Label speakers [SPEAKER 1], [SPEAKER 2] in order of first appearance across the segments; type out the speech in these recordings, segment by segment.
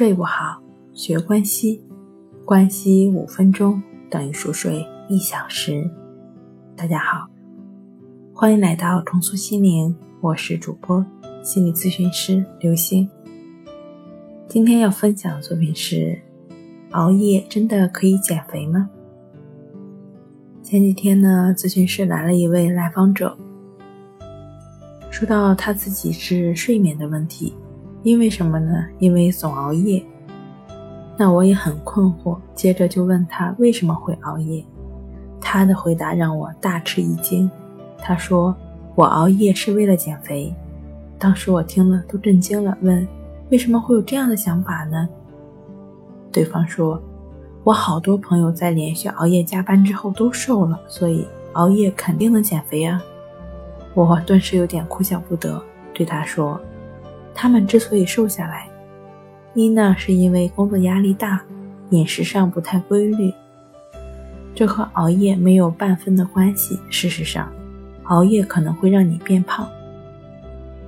[SPEAKER 1] 睡不好，学关西，关西五分钟等于熟睡一小时。大家好，欢迎来到重塑心灵，我是主播心理咨询师刘星。今天要分享的作品是：熬夜真的可以减肥吗？前几天呢，咨询室来了一位来访者，说到他自己是睡眠的问题。因为什么呢？因为总熬夜。那我也很困惑，接着就问他为什么会熬夜。他的回答让我大吃一惊。他说：“我熬夜是为了减肥。”当时我听了都震惊了，问：“为什么会有这样的想法呢？”对方说：“我好多朋友在连续熬夜加班之后都瘦了，所以熬夜肯定能减肥啊。”我顿时有点哭笑不得，对他说。他们之所以瘦下来，一呢是因为工作压力大，饮食上不太规律，这和熬夜没有半分的关系。事实上，熬夜可能会让你变胖。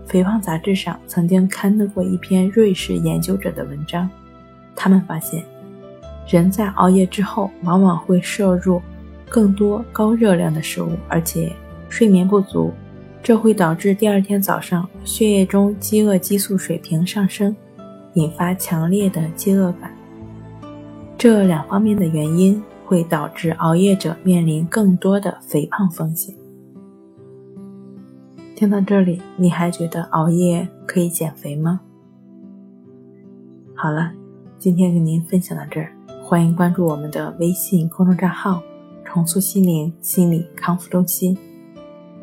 [SPEAKER 1] 肥胖杂志上曾经刊登过一篇瑞士研究者的文章，他们发现，人在熬夜之后往往会摄入更多高热量的食物，而且睡眠不足。这会导致第二天早上血液中饥饿激素水平上升，引发强烈的饥饿感。这两方面的原因会导致熬夜者面临更多的肥胖风险。听到这里，你还觉得熬夜可以减肥吗？好了，今天跟您分享到这儿，欢迎关注我们的微信公众账号“重塑心灵心理康复中心”。